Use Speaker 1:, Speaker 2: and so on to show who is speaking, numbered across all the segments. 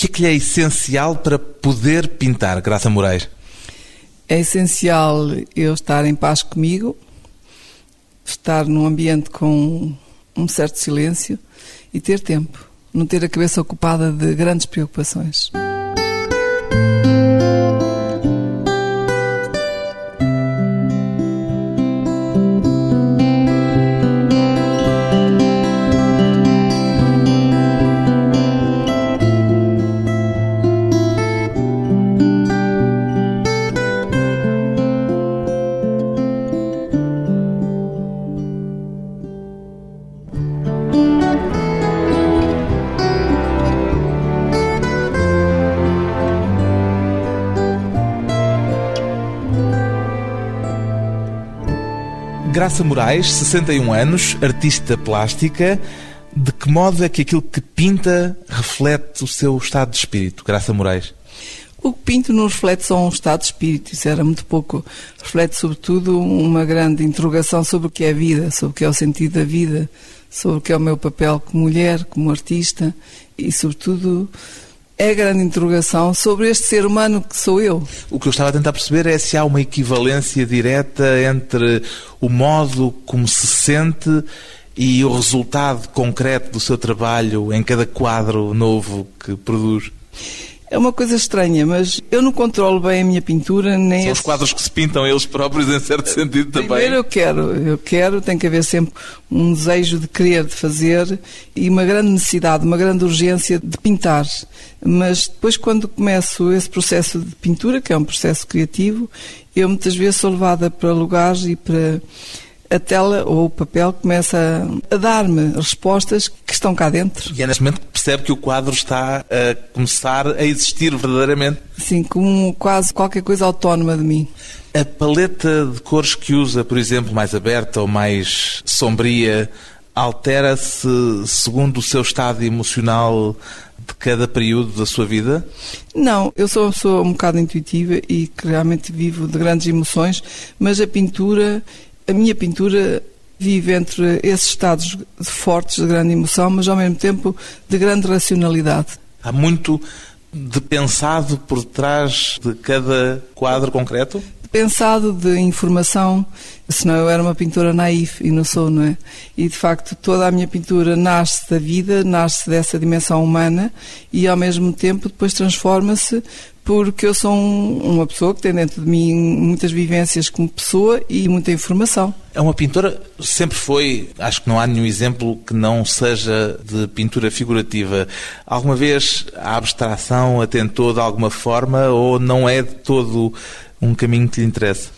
Speaker 1: que é que lhe é essencial para poder pintar, Graça Moraes?
Speaker 2: É essencial eu estar em paz comigo, estar num ambiente com um certo silêncio e ter tempo, não ter a cabeça ocupada de grandes preocupações.
Speaker 1: Graça Moraes, 61 anos, artista plástica. De que modo é que aquilo que pinta reflete o seu estado de espírito, Graça Moraes?
Speaker 2: O que pinto não reflete só um estado de espírito, isso era muito pouco. Reflete, sobretudo, uma grande interrogação sobre o que é a vida, sobre o que é o sentido da vida, sobre o que é o meu papel como mulher, como artista e, sobretudo, é a grande interrogação sobre este ser humano que sou eu.
Speaker 1: O que eu estava a tentar perceber é se há uma equivalência direta entre o modo como se sente e o resultado concreto do seu trabalho em cada quadro novo que produz.
Speaker 2: É uma coisa estranha, mas eu não controlo bem a minha pintura, nem
Speaker 1: São os quadros que se pintam eles próprios, em certo sentido também.
Speaker 2: Primeiro eu quero, eu quero, tem que haver sempre um desejo de querer, de fazer e uma grande necessidade, uma grande urgência de pintar. Mas depois, quando começo esse processo de pintura, que é um processo criativo, eu muitas vezes sou levada para lugares e para a tela ou o papel começa a dar-me respostas que estão cá dentro.
Speaker 1: E é neste momento que percebe que o quadro está a começar a existir verdadeiramente.
Speaker 2: Sim, como quase qualquer coisa autónoma de mim.
Speaker 1: A paleta de cores que usa, por exemplo, mais aberta ou mais sombria, altera-se segundo o seu estado emocional de cada período da sua vida?
Speaker 2: Não, eu sou uma pessoa um bocado intuitiva e que realmente vivo de grandes emoções, mas a pintura a minha pintura vive entre esses estados fortes de grande emoção, mas ao mesmo tempo de grande racionalidade.
Speaker 1: Há muito de pensado por trás de cada quadro concreto?
Speaker 2: Pensado de informação, senão eu era uma pintora naif e não sou, não é? E de facto toda a minha pintura nasce da vida, nasce dessa dimensão humana e ao mesmo tempo depois transforma-se porque eu sou uma pessoa que tem dentro de mim muitas vivências como pessoa e muita informação.
Speaker 1: É uma pintora, sempre foi, acho que não há nenhum exemplo que não seja de pintura figurativa. Alguma vez a abstração atentou de alguma forma ou não é de todo um caminho que lhe interessa?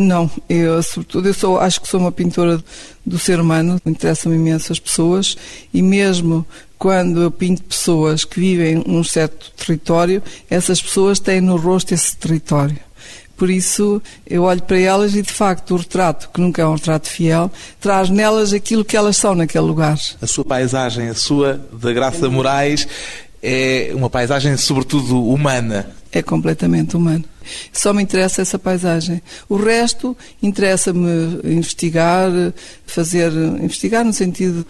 Speaker 2: Não, eu sobretudo eu sou, acho que sou uma pintora do ser humano, interessam-me imenso as pessoas e mesmo quando eu pinto pessoas que vivem num certo território, essas pessoas têm no rosto esse território. Por isso, eu olho para elas e, de facto, o retrato, que nunca é um retrato fiel, traz nelas aquilo que elas são naquele lugar.
Speaker 1: A sua paisagem, a sua, da Graça Moraes, é uma paisagem, sobretudo, humana.
Speaker 2: É completamente humano. Só me interessa essa paisagem. O resto interessa-me investigar, fazer. investigar no sentido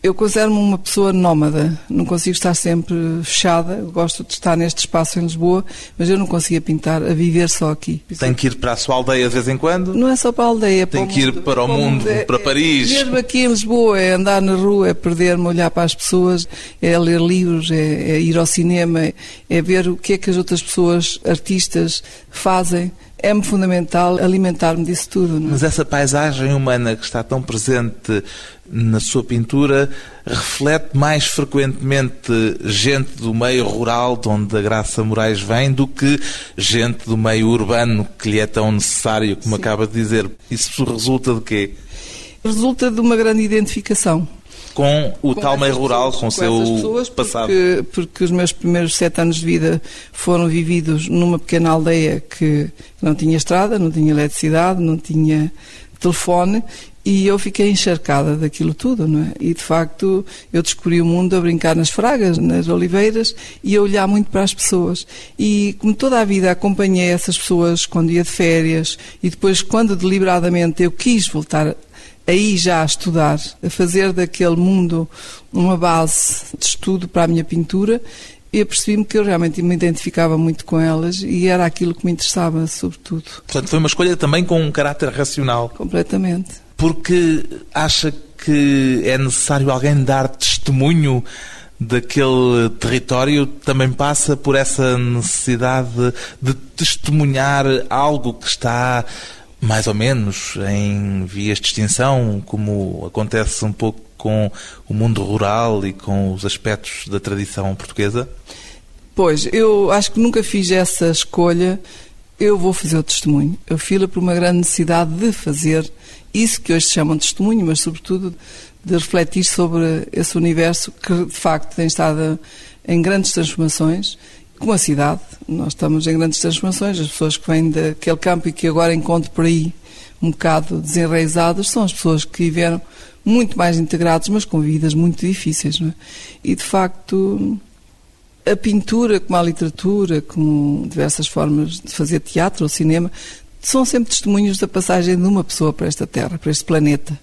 Speaker 2: eu considero-me uma pessoa nómada, não consigo estar sempre fechada. Eu gosto de estar neste espaço em Lisboa, mas eu não conseguia pintar a viver só aqui.
Speaker 1: Tem que ir para a sua aldeia de vez em quando?
Speaker 2: Não é só para a aldeia,
Speaker 1: Tem
Speaker 2: para
Speaker 1: que ir para o mundo, é, para Paris.
Speaker 2: É, mesmo aqui em Lisboa, é andar na rua, é perder-me, olhar para as pessoas, é ler livros, é, é ir ao cinema, é, é ver o que é que as outras pessoas, artistas, fazem é-me fundamental alimentar-me disso tudo. Não?
Speaker 1: É? Mas essa paisagem humana que está tão presente na sua pintura reflete mais frequentemente gente do meio rural de onde a Graça Moraes vem do que gente do meio urbano que lhe é tão necessário, como Sim. acaba de dizer. Isso resulta de quê?
Speaker 2: Resulta de uma grande identificação
Speaker 1: com o com tal meio rural, com o seu
Speaker 2: pessoas,
Speaker 1: passado.
Speaker 2: Porque, porque os meus primeiros sete anos de vida foram vividos numa pequena aldeia que não tinha estrada, não tinha eletricidade, não tinha telefone e eu fiquei encharcada daquilo tudo, não é? E de facto eu descobri o mundo a brincar nas fragas, nas oliveiras e a olhar muito para as pessoas. E como toda a vida acompanhei essas pessoas quando ia de férias e depois quando deliberadamente eu quis voltar aí já a estudar, a fazer daquele mundo uma base de estudo para a minha pintura, e apercebi-me que eu realmente me identificava muito com elas e era aquilo que me interessava, sobretudo.
Speaker 1: Portanto, foi uma escolha também com um caráter racional.
Speaker 2: Completamente.
Speaker 1: Porque acha que é necessário alguém dar testemunho daquele território também passa por essa necessidade de testemunhar algo que está mais ou menos em vias de extinção, como acontece um pouco com o mundo rural e com os aspectos da tradição portuguesa?
Speaker 2: Pois, eu acho que nunca fiz essa escolha. Eu vou fazer o testemunho. Eu fila por uma grande necessidade de fazer isso que hoje se chama de testemunho, mas sobretudo de refletir sobre esse universo que de facto tem estado em grandes transformações, como a cidade. Nós estamos em grandes transformações, as pessoas que vêm daquele campo e que agora encontro por aí um bocado desenraizadas são as pessoas que viveram muito mais integrados, mas com vidas muito difíceis. Não é? E de facto a pintura, como a literatura, como diversas formas de fazer teatro ou cinema, são sempre testemunhos da passagem de uma pessoa para esta Terra, para este planeta.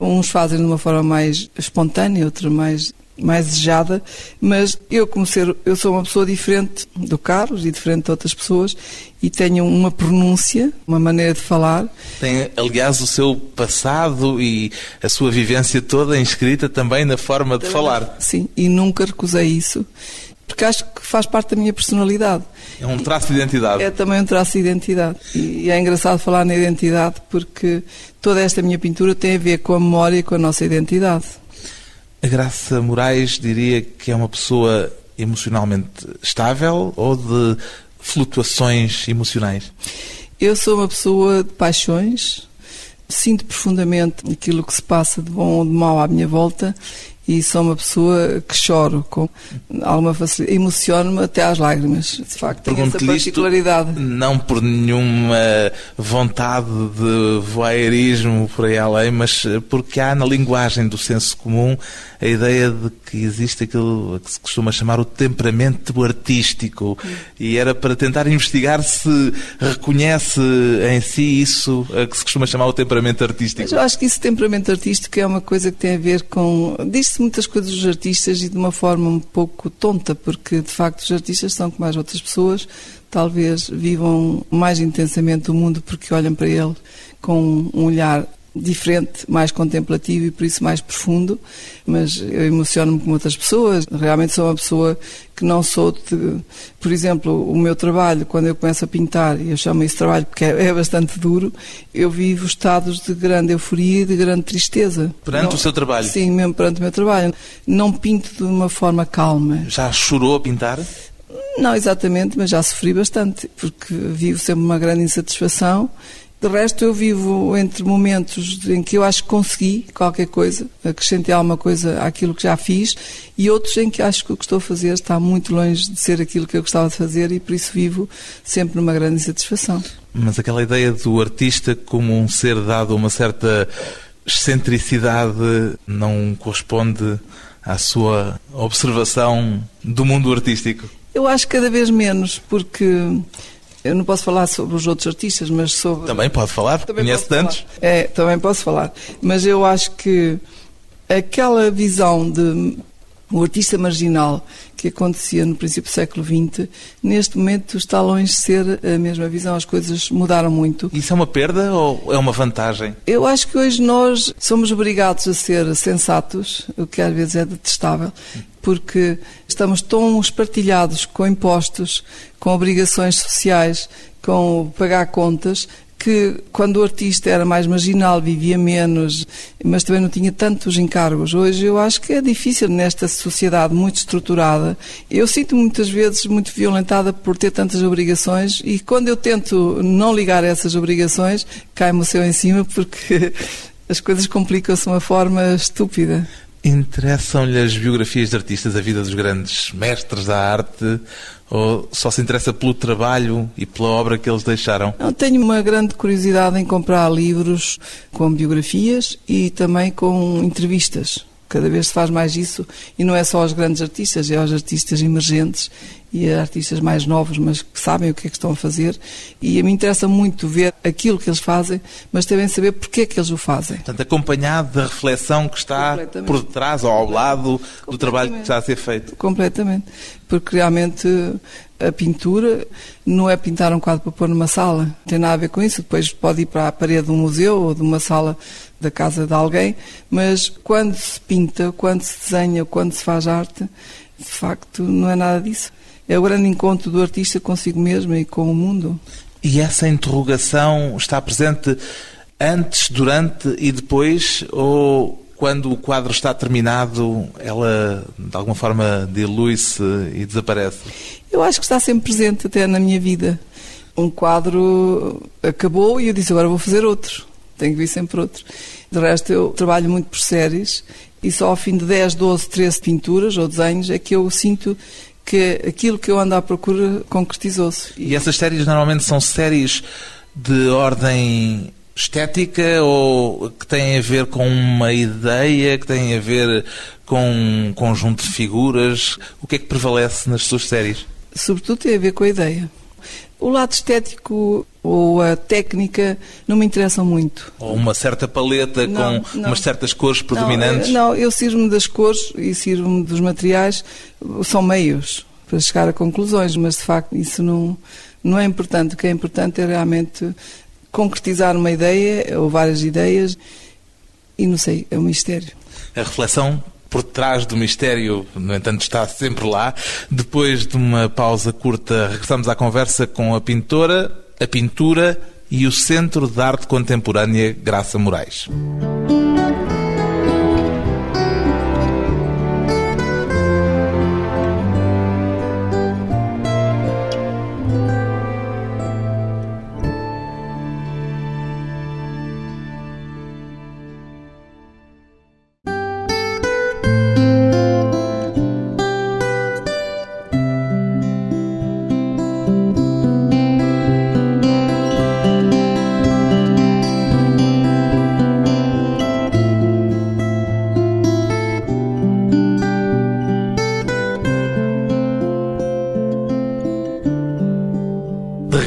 Speaker 2: Uns fazem de uma forma mais espontânea, outra mais mais desejada, mas eu como ser, eu sou uma pessoa diferente do Carlos e diferente de outras pessoas e tenho uma pronúncia, uma maneira de falar.
Speaker 1: Tem, aliás, o seu passado e a sua vivência toda inscrita também na forma de falar.
Speaker 2: Sim, e nunca recusei isso porque acho que faz parte da minha personalidade.
Speaker 1: É um traço de identidade.
Speaker 2: É também um traço de identidade. E é engraçado falar na identidade porque toda esta minha pintura tem a ver com a memória e com a nossa identidade.
Speaker 1: A Graça Moraes diria que é uma pessoa emocionalmente estável ou de flutuações emocionais?
Speaker 2: Eu sou uma pessoa de paixões, sinto profundamente aquilo que se passa de bom ou de mau à minha volta e sou uma pessoa que choro com alguma facilidade, emociono-me até às lágrimas. De facto, tenho essa particularidade.
Speaker 1: não por nenhuma vontade de voyeurismo por aí além, mas porque há na linguagem do senso comum a ideia de que existe aquilo que se costuma chamar o temperamento artístico. E era para tentar investigar se reconhece em si isso que se costuma chamar o temperamento artístico. Mas
Speaker 2: eu acho que esse temperamento artístico é uma coisa que tem a ver com. Diz-se muitas coisas dos artistas e de uma forma um pouco tonta, porque de facto os artistas são como as outras pessoas, talvez vivam mais intensamente o mundo porque olham para ele com um olhar diferente, mais contemplativo e por isso mais profundo, mas eu emociono-me com outras pessoas. Realmente sou uma pessoa que não sou de. Por exemplo, o meu trabalho, quando eu começo a pintar, e eu chamo isso trabalho porque é, é bastante duro, eu vivo estados de grande euforia e de grande tristeza.
Speaker 1: Perante não, o seu trabalho?
Speaker 2: Sim, mesmo perante o meu trabalho. Não pinto de uma forma calma.
Speaker 1: Já chorou a pintar?
Speaker 2: Não exatamente, mas já sofri bastante, porque vivo sempre uma grande insatisfação de resto, eu vivo entre momentos em que eu acho que consegui qualquer coisa, acrescentei alguma coisa àquilo que já fiz, e outros em que acho que o que estou a fazer está muito longe de ser aquilo que eu gostava de fazer e por isso vivo sempre numa grande insatisfação.
Speaker 1: Mas aquela ideia do artista como um ser dado a uma certa excentricidade não corresponde à sua observação do mundo artístico?
Speaker 2: Eu acho cada vez menos, porque eu não posso falar sobre os outros artistas, mas sobre.
Speaker 1: Também pode falar, também conhece tantos.
Speaker 2: É, também posso falar. Mas eu acho que aquela visão de o artista marginal que acontecia no princípio do século XX, neste momento está longe de ser a mesma visão. As coisas mudaram muito.
Speaker 1: Isso é uma perda ou é uma vantagem?
Speaker 2: Eu acho que hoje nós somos obrigados a ser sensatos, o que às vezes é detestável, porque estamos tão espartilhados com impostos, com obrigações sociais, com pagar contas, que quando o artista era mais marginal, vivia menos, mas também não tinha tantos encargos. Hoje eu acho que é difícil nesta sociedade muito estruturada. Eu sinto muitas vezes muito violentada por ter tantas obrigações e quando eu tento não ligar essas obrigações, cai-me o céu em cima porque as coisas complicam-se de uma forma estúpida.
Speaker 1: Interessam-lhe as biografias de artistas, a vida dos grandes mestres da arte, ou só se interessa pelo trabalho e pela obra que eles deixaram?
Speaker 2: Eu tenho uma grande curiosidade em comprar livros com biografias e também com entrevistas. Cada vez se faz mais isso e não é só aos grandes artistas, é aos artistas emergentes e a artistas mais novos, mas que sabem o que é que estão a fazer. E me interessa muito ver aquilo que eles fazem, mas também saber porque é que eles o fazem.
Speaker 1: Portanto, acompanhado da reflexão que está por detrás ou ao lado do trabalho que está a ser feito.
Speaker 2: Completamente. Porque realmente a pintura não é pintar um quadro para pôr numa sala, não tem nada a ver com isso. Depois pode ir para a parede de um museu ou de uma sala da casa de alguém, mas quando se pinta, quando se desenha, quando se faz arte, de facto não é nada disso. É o grande encontro do artista consigo mesmo e com o mundo.
Speaker 1: E essa interrogação está presente antes, durante e depois? Ou quando o quadro está terminado, ela de alguma forma dilui-se e desaparece?
Speaker 2: Eu acho que está sempre presente até na minha vida. Um quadro acabou e eu disse agora vou fazer outro. Tenho que vir sempre outro. De resto, eu trabalho muito por séries e só ao fim de 10, 12, 13 pinturas ou desenhos é que eu sinto que aquilo que eu ando à procura concretizou-se.
Speaker 1: E essas séries normalmente são séries de ordem estética ou que têm a ver com uma ideia, que têm a ver com um conjunto de figuras? O que é que prevalece nas suas séries?
Speaker 2: Sobretudo tem a ver com a ideia. O lado estético ou a técnica não me interessam muito.
Speaker 1: Ou uma certa paleta não, com não. umas certas cores predominantes?
Speaker 2: Não, eu, eu sirvo-me das cores e sirvo-me dos materiais, são meios para chegar a conclusões, mas de facto isso não, não é importante. O que é importante é realmente concretizar uma ideia ou várias ideias e não sei, é um mistério.
Speaker 1: A reflexão por trás do mistério, no entanto, está sempre lá. Depois de uma pausa curta, regressamos à conversa com a pintora, a pintura e o Centro de Arte Contemporânea Graça Moraes.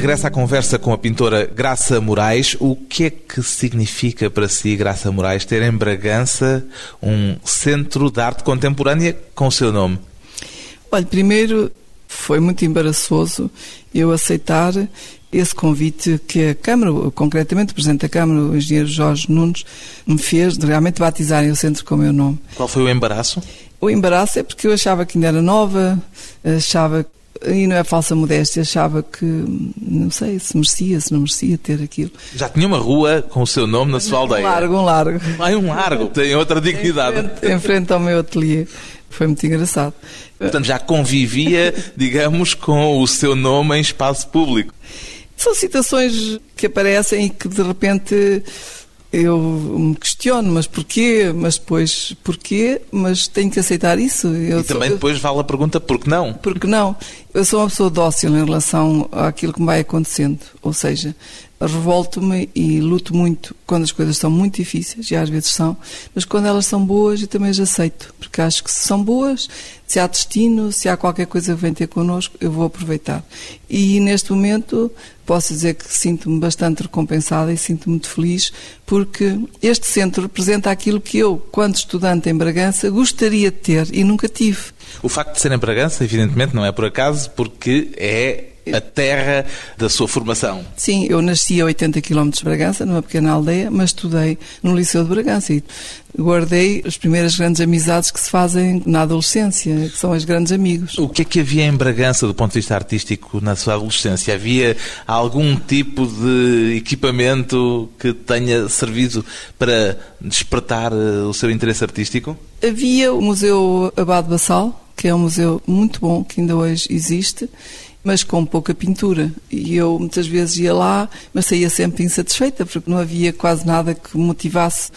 Speaker 1: Regressa à conversa com a pintora Graça Moraes. O que é que significa para si, Graça Moraes, ter em Bragança um centro de arte contemporânea com o seu nome?
Speaker 2: Olha, primeiro foi muito embaraçoso eu aceitar esse convite que a Câmara, concretamente o Presidente da Câmara, o Engenheiro Jorge Nunes, me fez de realmente batizarem o centro com o meu nome.
Speaker 1: Qual foi o embaraço?
Speaker 2: O embaraço é porque eu achava que ainda era nova, achava e não é falsa modéstia, achava que, não sei, se merecia, se não merecia ter aquilo.
Speaker 1: Já tinha uma rua com o seu nome na sua aldeia?
Speaker 2: Um largo, um largo.
Speaker 1: Ah, um largo, tem outra dignidade.
Speaker 2: Em frente, em frente ao meu ateliê. Foi muito engraçado.
Speaker 1: Portanto, já convivia, digamos, com o seu nome em espaço público.
Speaker 2: São situações que aparecem e que de repente eu me questiono, mas porquê? Mas depois, porquê? Mas tenho que aceitar isso.
Speaker 1: Eu e também depois vale a pergunta, por que não?
Speaker 2: Por que não? Eu sou uma pessoa dócil em relação àquilo que me vai acontecendo. Ou seja, revolto-me e luto muito quando as coisas são muito difíceis, e às vezes são, mas quando elas são boas eu também as aceito, porque acho que se são boas, se há destino, se há qualquer coisa que vem ter connosco, eu vou aproveitar. E neste momento posso dizer que sinto-me bastante recompensada e sinto-me muito feliz, porque este centro representa aquilo que eu, quando estudante em Bragança, gostaria de ter e nunca tive.
Speaker 1: O facto de ser em Bragança, evidentemente, não é por acaso, porque é a terra da sua formação.
Speaker 2: Sim, eu nasci a 80 km de Bragança, numa pequena aldeia, mas estudei no Liceu de Bragança e guardei as primeiras grandes amizades que se fazem na adolescência, que são os grandes amigos.
Speaker 1: O que é que havia em Bragança do ponto de vista artístico na sua adolescência? Havia algum tipo de equipamento que tenha servido para despertar eh, o seu interesse artístico?
Speaker 2: Havia o Museu Abade Bassal, que é um museu muito bom, que ainda hoje existe, mas com pouca pintura. E eu muitas vezes ia lá, mas saía sempre insatisfeita, porque não havia quase nada que motivasse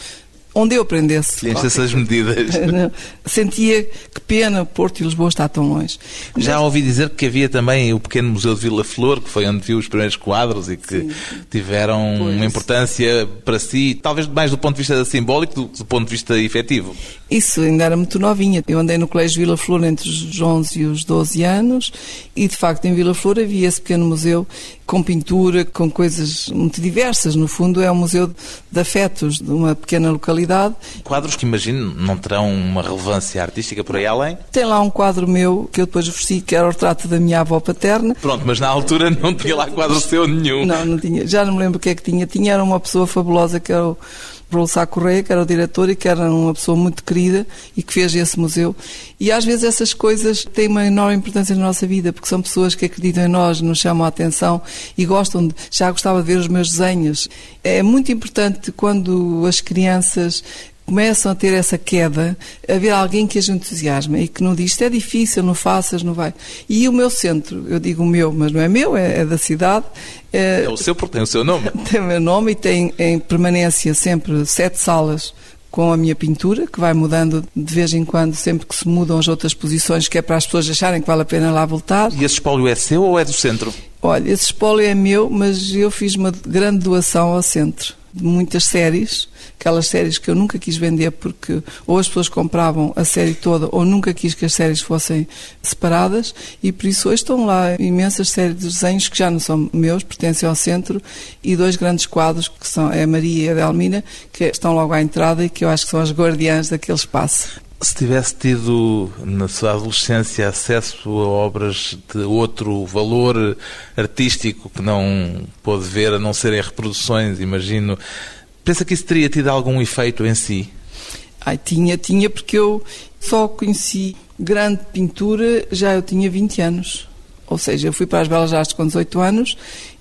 Speaker 2: onde eu aprendesse.
Speaker 1: Ciência essas medidas.
Speaker 2: Sentia que pena Porto e Lisboa está tão longe.
Speaker 1: Já ouvi dizer que havia também o pequeno Museu de Vila Flor, que foi onde viu os primeiros quadros e que Sim. tiveram pois. uma importância para si, talvez mais do ponto de vista simbólico do, do ponto de vista efetivo.
Speaker 2: Isso ainda era muito novinha. Eu andei no Colégio Vila Flor entre os 11 e os 12 anos e, de facto, em Vila Flor havia esse pequeno museu com pintura, com coisas muito diversas. No fundo, é um museu de afetos de uma pequena localidade cidade.
Speaker 1: Quadros que imagino não terão uma relevância artística por aí além?
Speaker 2: Tem lá um quadro meu que eu depois ofereci, que era o retrato da minha avó paterna.
Speaker 1: Pronto, mas na altura não tinha lá quadro seu nenhum.
Speaker 2: Não, não tinha. Já não me lembro o que é que tinha. Tinha era uma pessoa fabulosa que era o Raul Sá Correia, que era o diretor e que era uma pessoa muito querida e que fez esse museu. E às vezes essas coisas têm uma enorme importância na nossa vida, porque são pessoas que acreditam em nós, nos chamam a atenção e gostam de. Já gostava de ver os meus desenhos. É muito importante quando as crianças começam a ter essa queda, haver alguém que as entusiasma e que não diz isto é difícil, não faças, não vai. E o meu centro, eu digo o meu, mas não é meu, é, é da cidade.
Speaker 1: É, é o seu porque tem o seu nome.
Speaker 2: Tem o meu nome e tem em permanência sempre sete salas com a minha pintura, que vai mudando de vez em quando, sempre que se mudam as outras posições, que é para as pessoas acharem que vale a pena lá voltar.
Speaker 1: E esse espólio é seu ou é do centro?
Speaker 2: Olha, esse espólio é meu, mas eu fiz uma grande doação ao centro muitas séries, aquelas séries que eu nunca quis vender porque ou as pessoas compravam a série toda ou nunca quis que as séries fossem separadas e por isso hoje estão lá imensas séries de desenhos que já não são meus, pertencem ao centro e dois grandes quadros que são a Maria e a Delmina que estão logo à entrada e que eu acho que são as guardiãs daquele espaço.
Speaker 1: Se tivesse tido na sua adolescência acesso a obras de outro valor artístico que não pôde ver, a não serem reproduções, imagino, pensa que isso teria tido algum efeito em si?
Speaker 2: Ai, tinha, tinha, porque eu só conheci grande pintura já eu tinha 20 anos. Ou seja, eu fui para as Belas Artes com 18 anos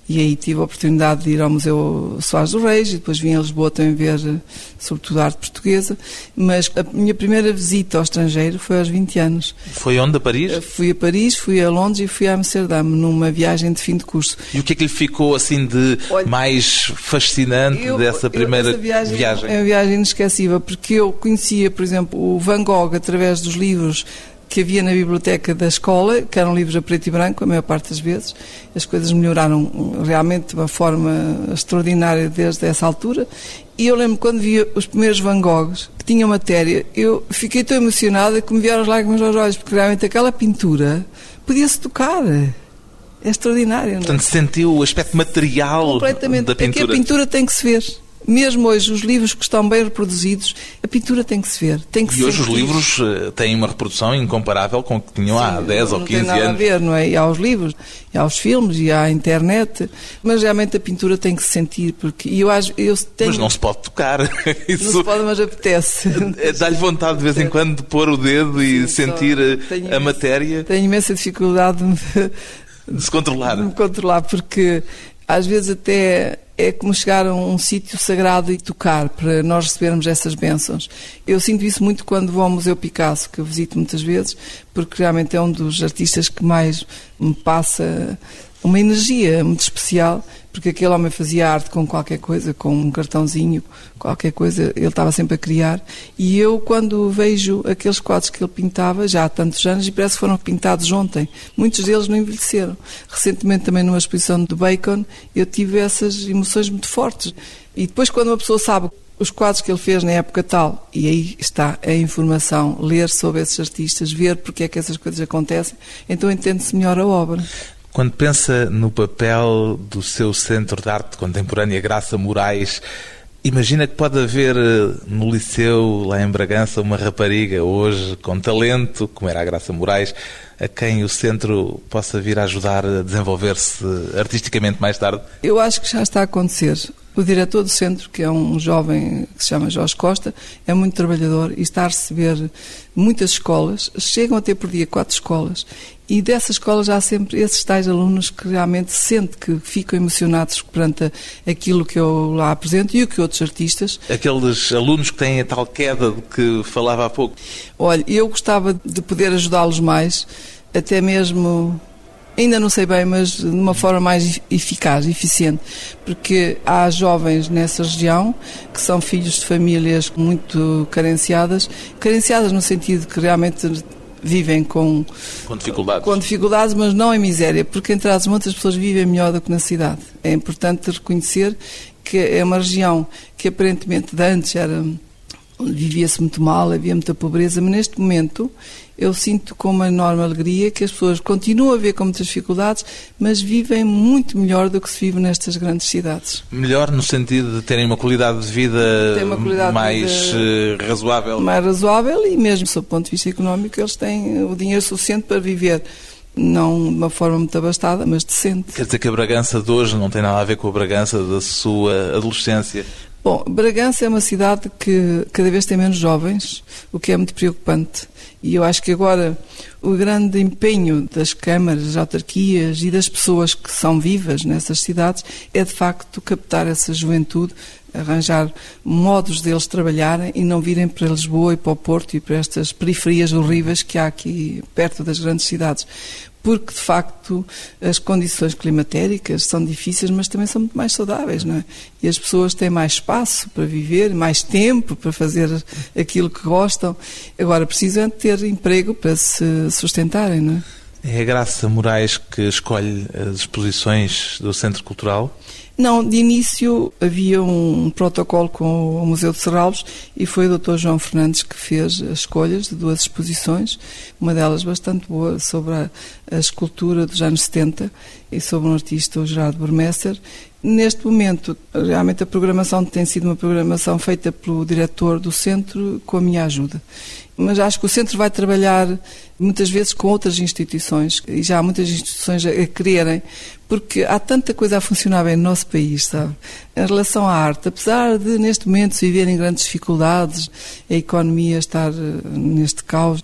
Speaker 2: e aí tive a oportunidade de ir ao Museu Soares do Reis e depois vim a Lisboa também ver, sobretudo, arte portuguesa. Mas a minha primeira visita ao estrangeiro foi aos 20 anos.
Speaker 1: Foi onde? A Paris?
Speaker 2: Eh, fui a Paris, fui a Londres e fui a Amsterdã, numa viagem de fim de curso.
Speaker 1: E o que é que lhe ficou assim de Olha, mais fascinante eu, dessa primeira eu, viagem, viagem?
Speaker 2: É uma viagem inesquecível, porque eu conhecia, por exemplo, o Van Gogh através dos livros que havia na biblioteca da escola, que eram livros a preto e branco, a maior parte das vezes. As coisas melhoraram realmente de uma forma extraordinária desde essa altura. E eu lembro quando vi os primeiros Van Goghs, que tinham matéria, eu fiquei tão emocionada que me vieram as lágrimas aos olhos, porque realmente aquela pintura podia-se tocar. É extraordinário. Não
Speaker 1: é? Portanto, sentiu o aspecto material
Speaker 2: Completamente.
Speaker 1: da pintura.
Speaker 2: É que a pintura tem que se ver mesmo hoje, os livros que estão bem reproduzidos, a pintura tem que se ver. Tem que
Speaker 1: e hoje os livros eh, têm uma reprodução incomparável com o que tinham Sim, há 10 ou 15 anos.
Speaker 2: Não tem nada a ver, não é? E há os livros, e há os filmes, e há a internet, mas realmente a pintura tem que se sentir, porque eu acho... Eu tenho...
Speaker 1: Mas não se pode tocar.
Speaker 2: Isso... Não se pode, mas apetece.
Speaker 1: É, dá-lhe vontade de vez em quando de pôr o dedo e Sim, sentir eh, a imensa, matéria.
Speaker 2: Tenho imensa dificuldade de,
Speaker 1: de se controlar.
Speaker 2: De me controlar, porque às vezes até é como chegar a um sítio sagrado e tocar para nós recebermos essas bênçãos. Eu sinto isso muito quando vou ao Museu Picasso, que eu visito muitas vezes, porque realmente é um dos artistas que mais me passa uma energia muito especial, porque aquele homem fazia arte com qualquer coisa, com um cartãozinho, qualquer coisa, ele estava sempre a criar. E eu, quando vejo aqueles quadros que ele pintava, já há tantos anos, e parece que foram pintados ontem, muitos deles não envelheceram. Recentemente, também numa exposição do Bacon, eu tive essas emoções muito fortes. E depois, quando uma pessoa sabe os quadros que ele fez na época tal, e aí está a informação, ler sobre esses artistas, ver porque é que essas coisas acontecem, então entende-se melhor a obra.
Speaker 1: Quando pensa no papel do seu Centro de Arte Contemporânea Graça Moraes, imagina que pode haver eh, no liceu, lá em Bragança, uma rapariga hoje com talento, como era a Graça Moraes, a quem o centro possa vir a ajudar a desenvolver-se artisticamente mais tarde?
Speaker 2: Eu acho que já está a acontecer. O diretor do centro, que é um jovem que se chama Jorge Costa, é muito trabalhador e está a receber muitas escolas. Chegam a ter por dia quatro escolas e dessas escolas há sempre esses tais alunos que realmente sentem que ficam emocionados perante aquilo que eu lá apresento e o que outros artistas.
Speaker 1: Aqueles alunos que têm a tal queda de que falava há pouco.
Speaker 2: Olha, eu gostava de poder ajudá-los mais, até mesmo ainda não sei bem, mas de uma forma mais eficaz, eficiente, porque há jovens nessa região que são filhos de famílias muito carenciadas, carenciadas no sentido que realmente vivem com,
Speaker 1: com dificuldades.
Speaker 2: com dificuldades, mas não em miséria, porque entre as muitas pessoas vivem melhor do que na cidade. É importante reconhecer que é uma região que aparentemente de antes era vivia-se muito mal, havia muita pobreza, mas neste momento eu sinto com uma enorme alegria que as pessoas continuam a ver com muitas dificuldades, mas vivem muito melhor do que se vive nestas grandes cidades.
Speaker 1: Melhor no sentido de terem uma qualidade de vida qualidade mais de vida eh, razoável?
Speaker 2: Mais razoável e mesmo, sob o ponto de vista económico, eles têm o dinheiro suficiente para viver não de uma forma muito abastada, mas decente.
Speaker 1: Quer dizer que a Bragança de hoje não tem nada a ver com a Bragança da sua adolescência?
Speaker 2: Bom, Bragança é uma cidade que cada vez tem menos jovens, o que é muito preocupante. E eu acho que agora o grande empenho das câmaras, das autarquias e das pessoas que são vivas nessas cidades é de facto captar essa juventude, arranjar modos deles trabalharem e não virem para Lisboa e para o Porto e para estas periferias horríveis que há aqui perto das grandes cidades porque de facto as condições climatéricas são difíceis, mas também são muito mais saudáveis, não é? E as pessoas têm mais espaço para viver, mais tempo para fazer aquilo que gostam. Agora precisam ter emprego para se sustentarem, não é?
Speaker 1: É a Graça Moraes que escolhe as exposições do Centro Cultural?
Speaker 2: Não, de início havia um protocolo com o Museu de Serralves e foi o Dr. João Fernandes que fez as escolhas de duas exposições, uma delas bastante boa sobre a, a escultura dos anos 70 e sobre um artista, o Gerardo Burmesser. Neste momento, realmente a programação tem sido uma programação feita pelo diretor do centro com a minha ajuda mas acho que o centro vai trabalhar muitas vezes com outras instituições e já há muitas instituições a quererem, porque há tanta coisa a funcionar bem no nosso país, sabe? Em relação à arte, apesar de neste momento se viverem grandes dificuldades, a economia estar eh, neste caos,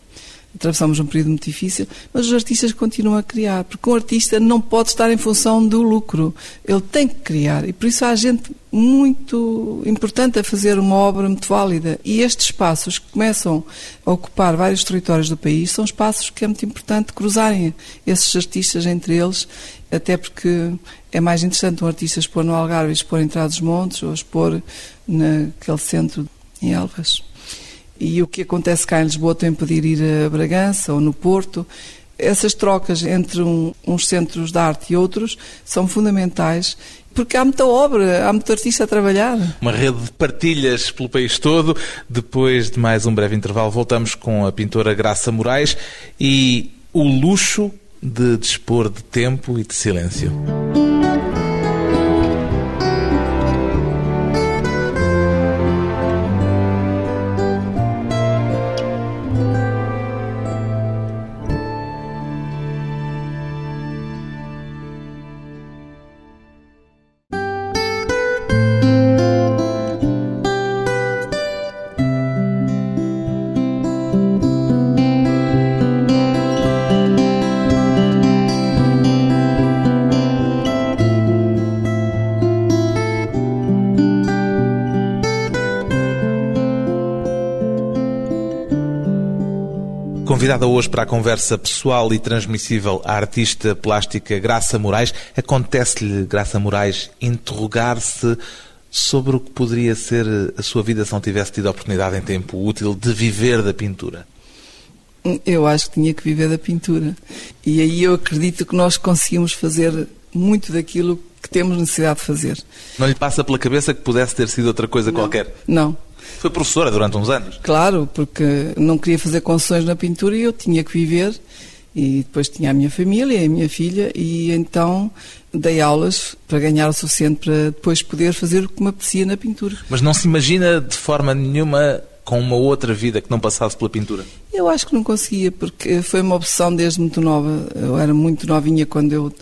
Speaker 2: atravessamos um período muito difícil, mas os artistas continuam a criar, porque um artista não pode estar em função do lucro, ele tem que criar, e por isso há gente muito importante a fazer uma obra muito válida. E estes espaços que começam a ocupar vários territórios do país são espaços que é muito importante cruzarem esses artistas entre eles, até porque é mais interessante um artista expor no Algarve expor em Trás-os-Montes ou expor naquele centro em Elvas. E o que acontece cá em Lisboa tem poder ir a Bragança ou no Porto. Essas trocas entre um, uns centros de arte e outros são fundamentais porque há muita obra, há muito artista a trabalhar.
Speaker 1: Uma rede de partilhas pelo país todo. Depois de mais um breve intervalo, voltamos com a pintora Graça Moraes e o luxo de dispor de tempo e de silêncio. Convidada hoje para a conversa pessoal e transmissível a artista plástica Graça Moraes, acontece-lhe, Graça Moraes, interrogar-se sobre o que poderia ser a sua vida se não tivesse tido a oportunidade em tempo útil de viver da pintura?
Speaker 2: Eu acho que tinha que viver da pintura. E aí eu acredito que nós conseguimos fazer muito daquilo temos necessidade de fazer.
Speaker 1: Não lhe passa pela cabeça que pudesse ter sido outra coisa
Speaker 2: não,
Speaker 1: qualquer?
Speaker 2: Não.
Speaker 1: Foi professora durante uns anos?
Speaker 2: Claro, porque não queria fazer concessões na pintura e eu tinha que viver. E depois tinha a minha família, a minha filha, e então dei aulas para ganhar o suficiente para depois poder fazer o que me apetecia na pintura.
Speaker 1: Mas não se imagina de forma nenhuma com uma outra vida que não passasse pela pintura?
Speaker 2: Eu acho que não conseguia, porque foi uma opção desde muito nova. Eu era muito novinha quando eu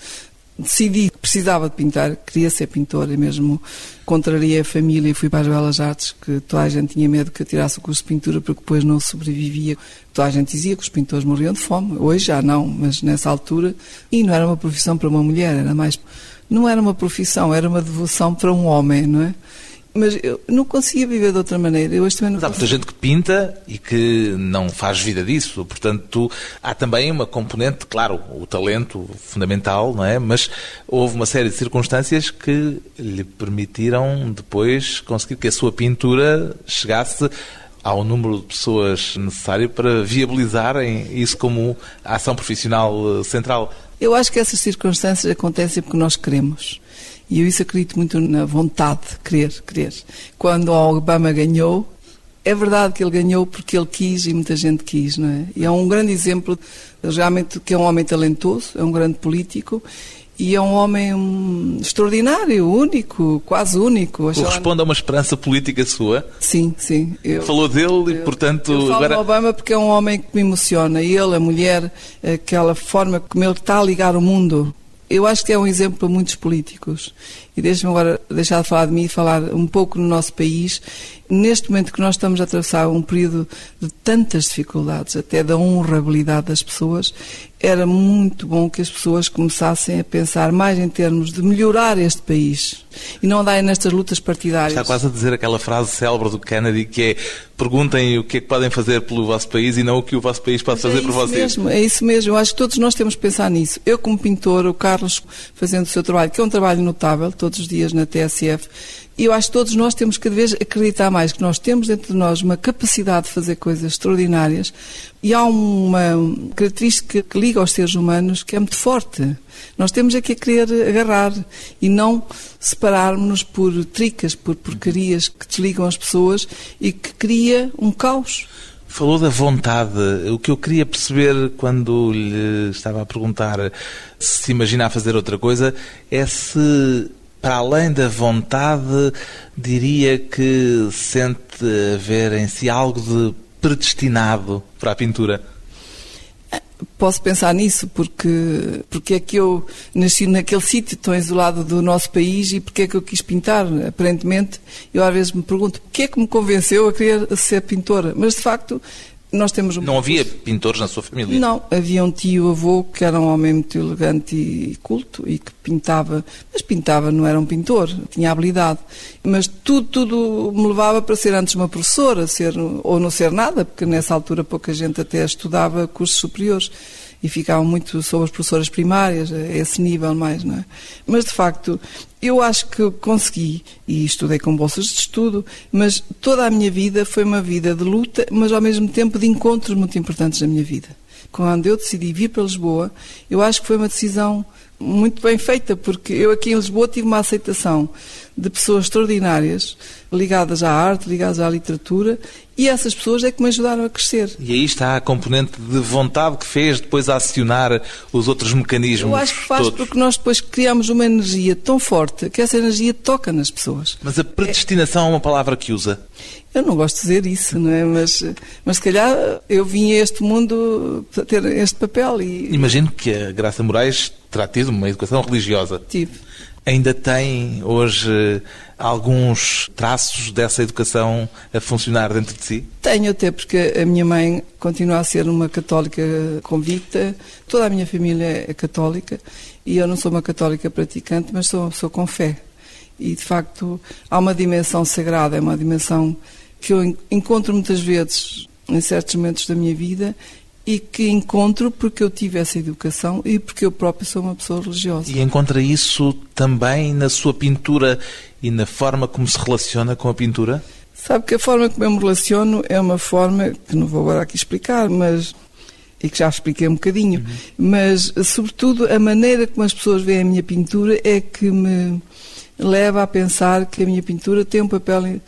Speaker 2: decidi que precisava de pintar, queria ser pintora, mesmo contrariei a família e fui para as Belas Artes, que toda a gente tinha medo que eu tirasse o curso de pintura porque depois não sobrevivia. Toda a gente dizia que os pintores morriam de fome. Hoje já não, mas nessa altura. E não era uma profissão para uma mulher, era mais. Não era uma profissão, era uma devoção para um homem, não é? Mas eu não conseguia viver de outra maneira. Eu hoje também não
Speaker 1: Mas há muita gente que pinta e que não faz vida disso. Portanto, há também uma componente, claro, o talento fundamental, não é? Mas houve uma série de circunstâncias que lhe permitiram depois conseguir que a sua pintura chegasse ao número de pessoas necessário para viabilizarem isso como ação profissional eh, central.
Speaker 2: Eu acho que essas circunstâncias acontecem porque nós queremos. E eu isso acredito muito na vontade de querer, querer. Quando o Obama ganhou, É verdade que ele ganhou porque ele quis e muita gente quis, não é? E é um grande exemplo, realmente, que é um homem talentoso, é um grande político e é um homem um, extraordinário, único, quase único.
Speaker 1: Corresponde a uma esperança política sua?
Speaker 2: Sim, sim.
Speaker 1: Eu, Falou dele e, portanto...
Speaker 2: Eu falo agora... Obama porque é um homem que me emociona. Ele, a mulher, aquela forma como ele está a ligar o mundo. Eu acho que é um exemplo para muitos políticos. E deixe-me agora deixar de falar de mim e falar um pouco no nosso país. Neste momento que nós estamos a atravessar um período de tantas dificuldades, até da honrabilidade das pessoas, era muito bom que as pessoas começassem a pensar mais em termos de melhorar este país e não andarem nestas lutas partidárias.
Speaker 1: Está quase a dizer aquela frase célebre do Kennedy que é perguntem o que é que podem fazer pelo vosso país e não o que o vosso país pode Mas fazer é por vocês.
Speaker 2: Mesmo, é isso mesmo. Eu acho que todos nós temos que pensar nisso. Eu, como pintor, o Carlos fazendo o seu trabalho, que é um trabalho notável, todos os dias na TSF, e eu acho que todos nós temos cada vez acreditar mais que nós temos dentro de nós uma capacidade de fazer coisas extraordinárias e há uma característica que liga aos seres humanos que é muito forte. Nós temos é que a querer agarrar e não separarmos-nos por tricas, por porcarias que desligam as pessoas e que cria um caos.
Speaker 1: Falou da vontade. O que eu queria perceber quando lhe estava a perguntar se se imagina a fazer outra coisa é se para além da vontade, diria que sente haver em si algo de predestinado para a pintura?
Speaker 2: Posso pensar nisso, porque, porque é que eu nasci naquele sítio tão isolado do nosso país e porque é que eu quis pintar. Aparentemente, eu às vezes me pergunto o que é que me convenceu a querer ser pintora. Mas, de facto, nós temos um
Speaker 1: Não havia pintores na sua família?
Speaker 2: Não, havia um tio-avô que era um homem muito elegante e culto e que pintava, mas pintava, não era um pintor, tinha habilidade. Mas tudo, tudo me levava para ser antes uma professora, ser, ou não ser nada, porque nessa altura pouca gente até estudava cursos superiores e ficavam muito sobre as professoras primárias, a esse nível mais, não é? Mas, de facto, eu acho que consegui, e estudei com bolsas de estudo, mas toda a minha vida foi uma vida de luta, mas ao mesmo tempo de encontros muito importantes na minha vida. Quando eu decidi vir para Lisboa, eu acho que foi uma decisão muito bem feita, porque eu aqui em Lisboa tive uma aceitação de pessoas extraordinárias, ligadas à arte, ligadas à literatura, e essas pessoas é que me ajudaram a crescer.
Speaker 1: E aí está a componente de vontade que fez depois acionar os outros mecanismos.
Speaker 2: Eu acho que faz
Speaker 1: todos.
Speaker 2: porque nós depois criamos uma energia tão forte que essa energia toca nas pessoas.
Speaker 1: Mas a predestinação é, é uma palavra que usa.
Speaker 2: Eu não gosto de dizer isso, não é? Mas, mas se calhar eu vim a este mundo para ter este papel. E...
Speaker 1: Imagino que a Graça Moraes terá tido uma educação religiosa.
Speaker 2: Tive.
Speaker 1: Ainda tem hoje alguns traços dessa educação a funcionar dentro de si?
Speaker 2: Tenho até porque a minha mãe continua a ser uma católica convicta, toda a minha família é católica e eu não sou uma católica praticante, mas sou uma pessoa com fé. E de facto há uma dimensão sagrada, é uma dimensão que eu encontro muitas vezes em certos momentos da minha vida e que encontro porque eu tive essa educação e porque eu próprio sou uma pessoa religiosa.
Speaker 1: E encontra isso também na sua pintura e na forma como se relaciona com a pintura?
Speaker 2: Sabe que a forma como eu me relaciono é uma forma que não vou agora aqui explicar, mas e que já expliquei um bocadinho, uhum. mas sobretudo a maneira como as pessoas veem a minha pintura é que me leva a pensar que a minha pintura tem um papel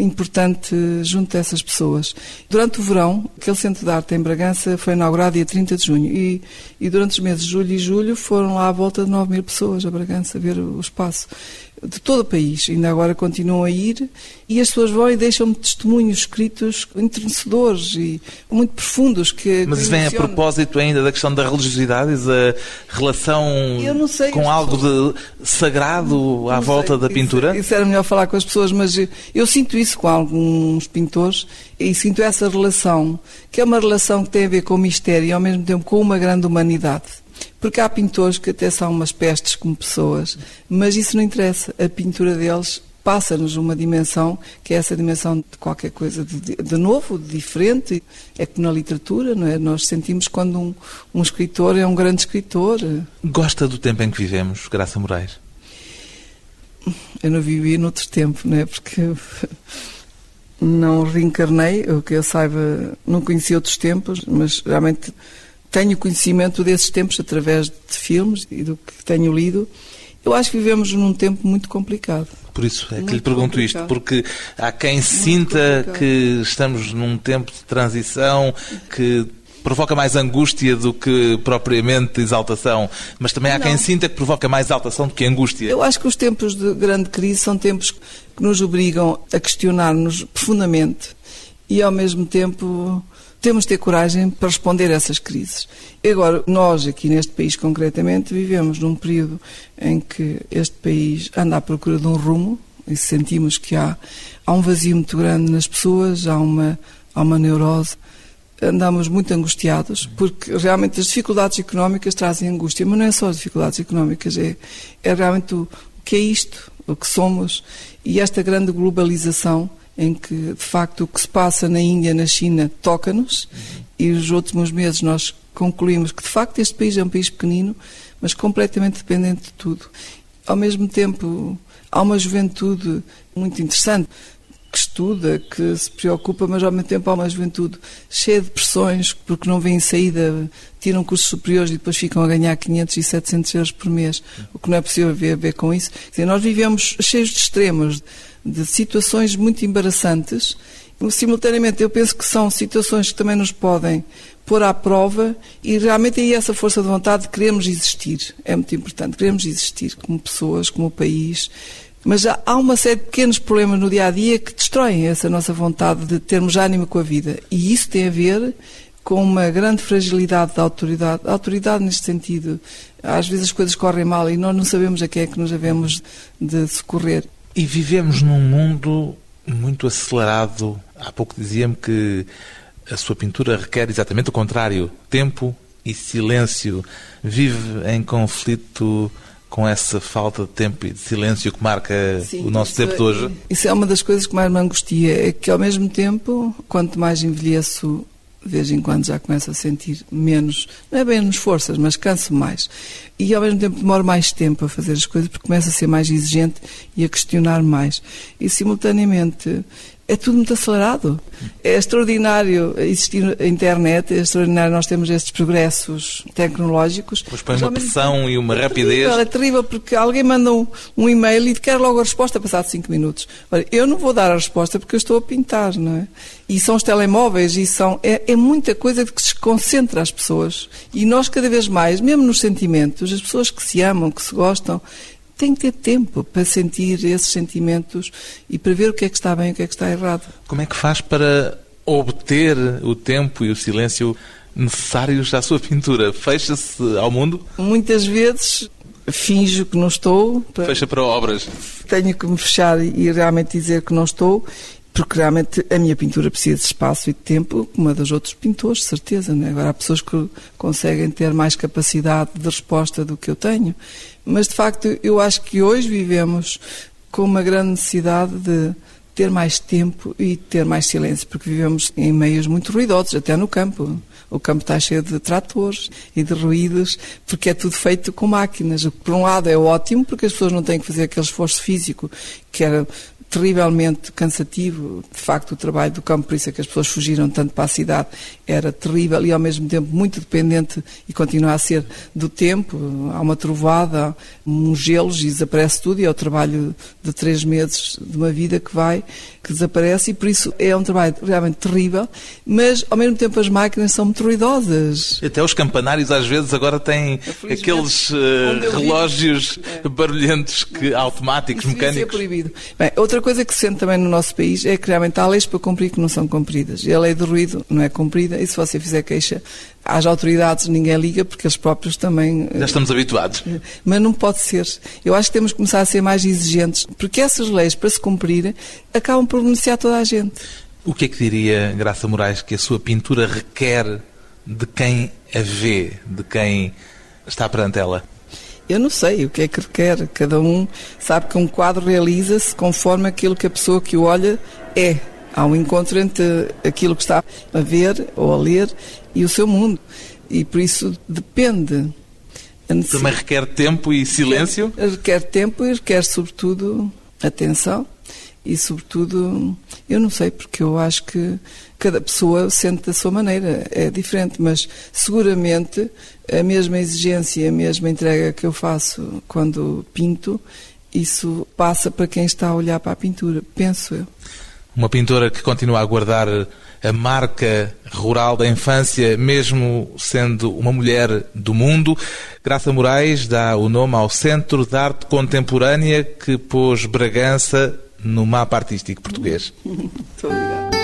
Speaker 2: importante junto dessas pessoas. Durante o verão, aquele centro de arte em Bragança foi inaugurado dia 30 de junho e, e durante os meses de julho e julho foram lá à volta de 9 mil pessoas a Bragança ver o espaço de todo o país, ainda agora continuam a ir, e as pessoas vão e deixam-me testemunhos escritos entrenecedores e muito profundos. Que,
Speaker 1: Mas isso vem a propósito ainda da questão da religiosidade, da relação
Speaker 2: sei,
Speaker 1: com algo de sagrado à não volta sei, da pintura?
Speaker 2: Isso, isso era melhor falar com as pessoas, mas eu, eu sinto isso com alguns pintores e sinto essa relação, que é uma relação que tem a ver com o mistério e ao mesmo tempo com uma grande humanidade. Porque há pintores que até são umas pestes como pessoas, mas isso não interessa. A pintura deles passa-nos uma dimensão que é essa dimensão de qualquer coisa de, de, novo, de diferente. É como na literatura, não é? Nós sentimos quando um, um escritor é um grande escritor.
Speaker 1: Gosta do tempo em que vivemos, Graça Moraes?
Speaker 2: Eu não vivi noutro tempo, não é? Porque não reencarnei, o que eu saiba, não conheci outros tempos, mas realmente tenho conhecimento desses tempos através de filmes e do que tenho lido Eu acho que vivemos num tempo muito complicado.
Speaker 1: Por isso é que muito lhe pergunto complicado. isto, porque há quem muito sinta complicado. que estamos num tempo de transição, que provoca mais angústia do que propriamente exaltação, mas também há Não. quem sinta que provoca mais exaltação do que angústia.
Speaker 2: Eu acho que os tempos de grande crise são tempos que nos obrigam a questionar-nos profundamente e, ao mesmo tempo, temos de ter coragem para responder a essas crises. Agora, nós aqui neste país concretamente vivemos num período em que este país anda à procura de um rumo e sentimos que há, há um vazio muito grande nas pessoas, há uma, há uma neurose andamos muito angustiados, porque realmente as dificuldades económicas trazem angústia, mas não é só as dificuldades económicas, é, é realmente o, o que é isto, o que somos, e esta grande globalização em que, de facto, o que se passa na Índia, na China, toca-nos, e os últimos meses nós concluímos que, de facto, este país é um país pequenino, mas completamente dependente de tudo. Ao mesmo tempo, há uma juventude muito interessante que estuda, que se preocupa, mas ao mesmo tempo há uma juventude cheia de pressões, porque não vêm saída, tiram cursos superiores e depois ficam a ganhar 500 e 700 euros por mês, o que não é possível ver, ver com isso. Dizer, nós vivemos cheios de extremos, de situações muito embaraçantes. Simultaneamente, eu penso que são situações que também nos podem pôr à prova e realmente aí essa força de vontade de queremos existir. É muito importante, queremos existir como pessoas, como país, mas há uma série de pequenos problemas no dia a dia que destroem essa nossa vontade de termos ânimo com a vida. E isso tem a ver com uma grande fragilidade da autoridade. A autoridade, neste sentido, às vezes as coisas correm mal e nós não sabemos a quem é que nos devemos de socorrer.
Speaker 1: E vivemos num mundo muito acelerado. Há pouco dizia-me que a sua pintura requer exatamente o contrário: tempo e silêncio. Vive em conflito com essa falta de tempo e de silêncio que marca Sim, o nosso tempo de hoje? É,
Speaker 2: isso é uma das coisas que mais me angustia, é que ao mesmo tempo, quanto mais envelheço, de vez em quando já começo a sentir menos, não é bem menos forças, mas canso mais. E ao mesmo tempo demoro mais tempo a fazer as coisas porque começo a ser mais exigente e a questionar mais. E simultaneamente é tudo muito acelerado. É extraordinário existir a internet, é extraordinário nós temos estes progressos tecnológicos.
Speaker 1: Mas põe uma pressão e uma é rapidez. Terrível,
Speaker 2: é terrível porque alguém manda um, um, e-mail e quer logo a resposta passado cinco minutos. Olha, eu não vou dar a resposta porque eu estou a pintar, não é? E são os telemóveis e são... É, é muita coisa que se concentra as pessoas. E nós cada vez mais, mesmo nos sentimentos, as pessoas que se amam, que se gostam, tem que ter tempo para sentir esses sentimentos e para ver o que é que está bem e o que é que está errado.
Speaker 1: Como é que faz para obter o tempo e o silêncio necessários à sua pintura? Fecha-se ao mundo?
Speaker 2: Muitas vezes finjo que não estou.
Speaker 1: Para... Fecha para obras.
Speaker 2: Tenho que me fechar e realmente dizer que não estou porque realmente a minha pintura precisa de espaço e de tempo, como a dos outros pintores, certeza. Não é? Agora há pessoas que conseguem ter mais capacidade de resposta do que eu tenho. Mas de facto eu acho que hoje vivemos com uma grande necessidade de ter mais tempo e ter mais silêncio, porque vivemos em meios muito ruidosos, até no campo. O campo está cheio de tratores e de ruídos, porque é tudo feito com máquinas. Por um lado é ótimo, porque as pessoas não têm que fazer aquele esforço físico que era terrivelmente cansativo, de facto, o trabalho do campo, por isso é que as pessoas fugiram tanto para a cidade, era terrível e ao mesmo tempo muito dependente e continua a ser do tempo. Há uma trovada, uns gelos e desaparece tudo e é o trabalho de três meses de uma vida que vai, que desaparece e por isso é um trabalho realmente terrível, mas ao mesmo tempo as máquinas são muito ruidosas.
Speaker 1: Até os campanários às vezes agora têm aqueles uh, relógios é. barulhentos que, automáticos, isso mecânicos. Ser
Speaker 2: proibido. Bem, outra Outra coisa que se sente também no nosso país é que realmente há leis para cumprir que não são cumpridas. E a lei do ruído não é cumprida e se você fizer queixa às autoridades ninguém liga porque eles próprios também...
Speaker 1: Já estamos habituados.
Speaker 2: Eh, mas não pode ser. Eu acho que temos que começar a ser mais exigentes porque essas leis, para se cumprir, acabam por beneficiar toda a gente.
Speaker 1: O que é que diria, Graça Moraes, que a sua pintura requer de quem a vê, de quem está perante ela?
Speaker 2: Eu não sei o que é que requer. Cada um sabe que um quadro realiza-se conforme aquilo que a pessoa que o olha é. Há um encontro entre aquilo que está a ver ou a ler e o seu mundo. E por isso depende.
Speaker 1: Também requer tempo e silêncio?
Speaker 2: Requer tempo e requer, sobretudo, atenção. E, sobretudo, eu não sei, porque eu acho que cada pessoa sente da sua maneira, é diferente, mas seguramente a mesma exigência, a mesma entrega que eu faço quando pinto, isso passa para quem está a olhar para a pintura, penso eu.
Speaker 1: Uma pintora que continua a guardar a marca rural da infância, mesmo sendo uma mulher do mundo. Graça Moraes dá o nome ao Centro de Arte Contemporânea que pôs Bragança no mapa artístico português.
Speaker 2: Muito obrigada.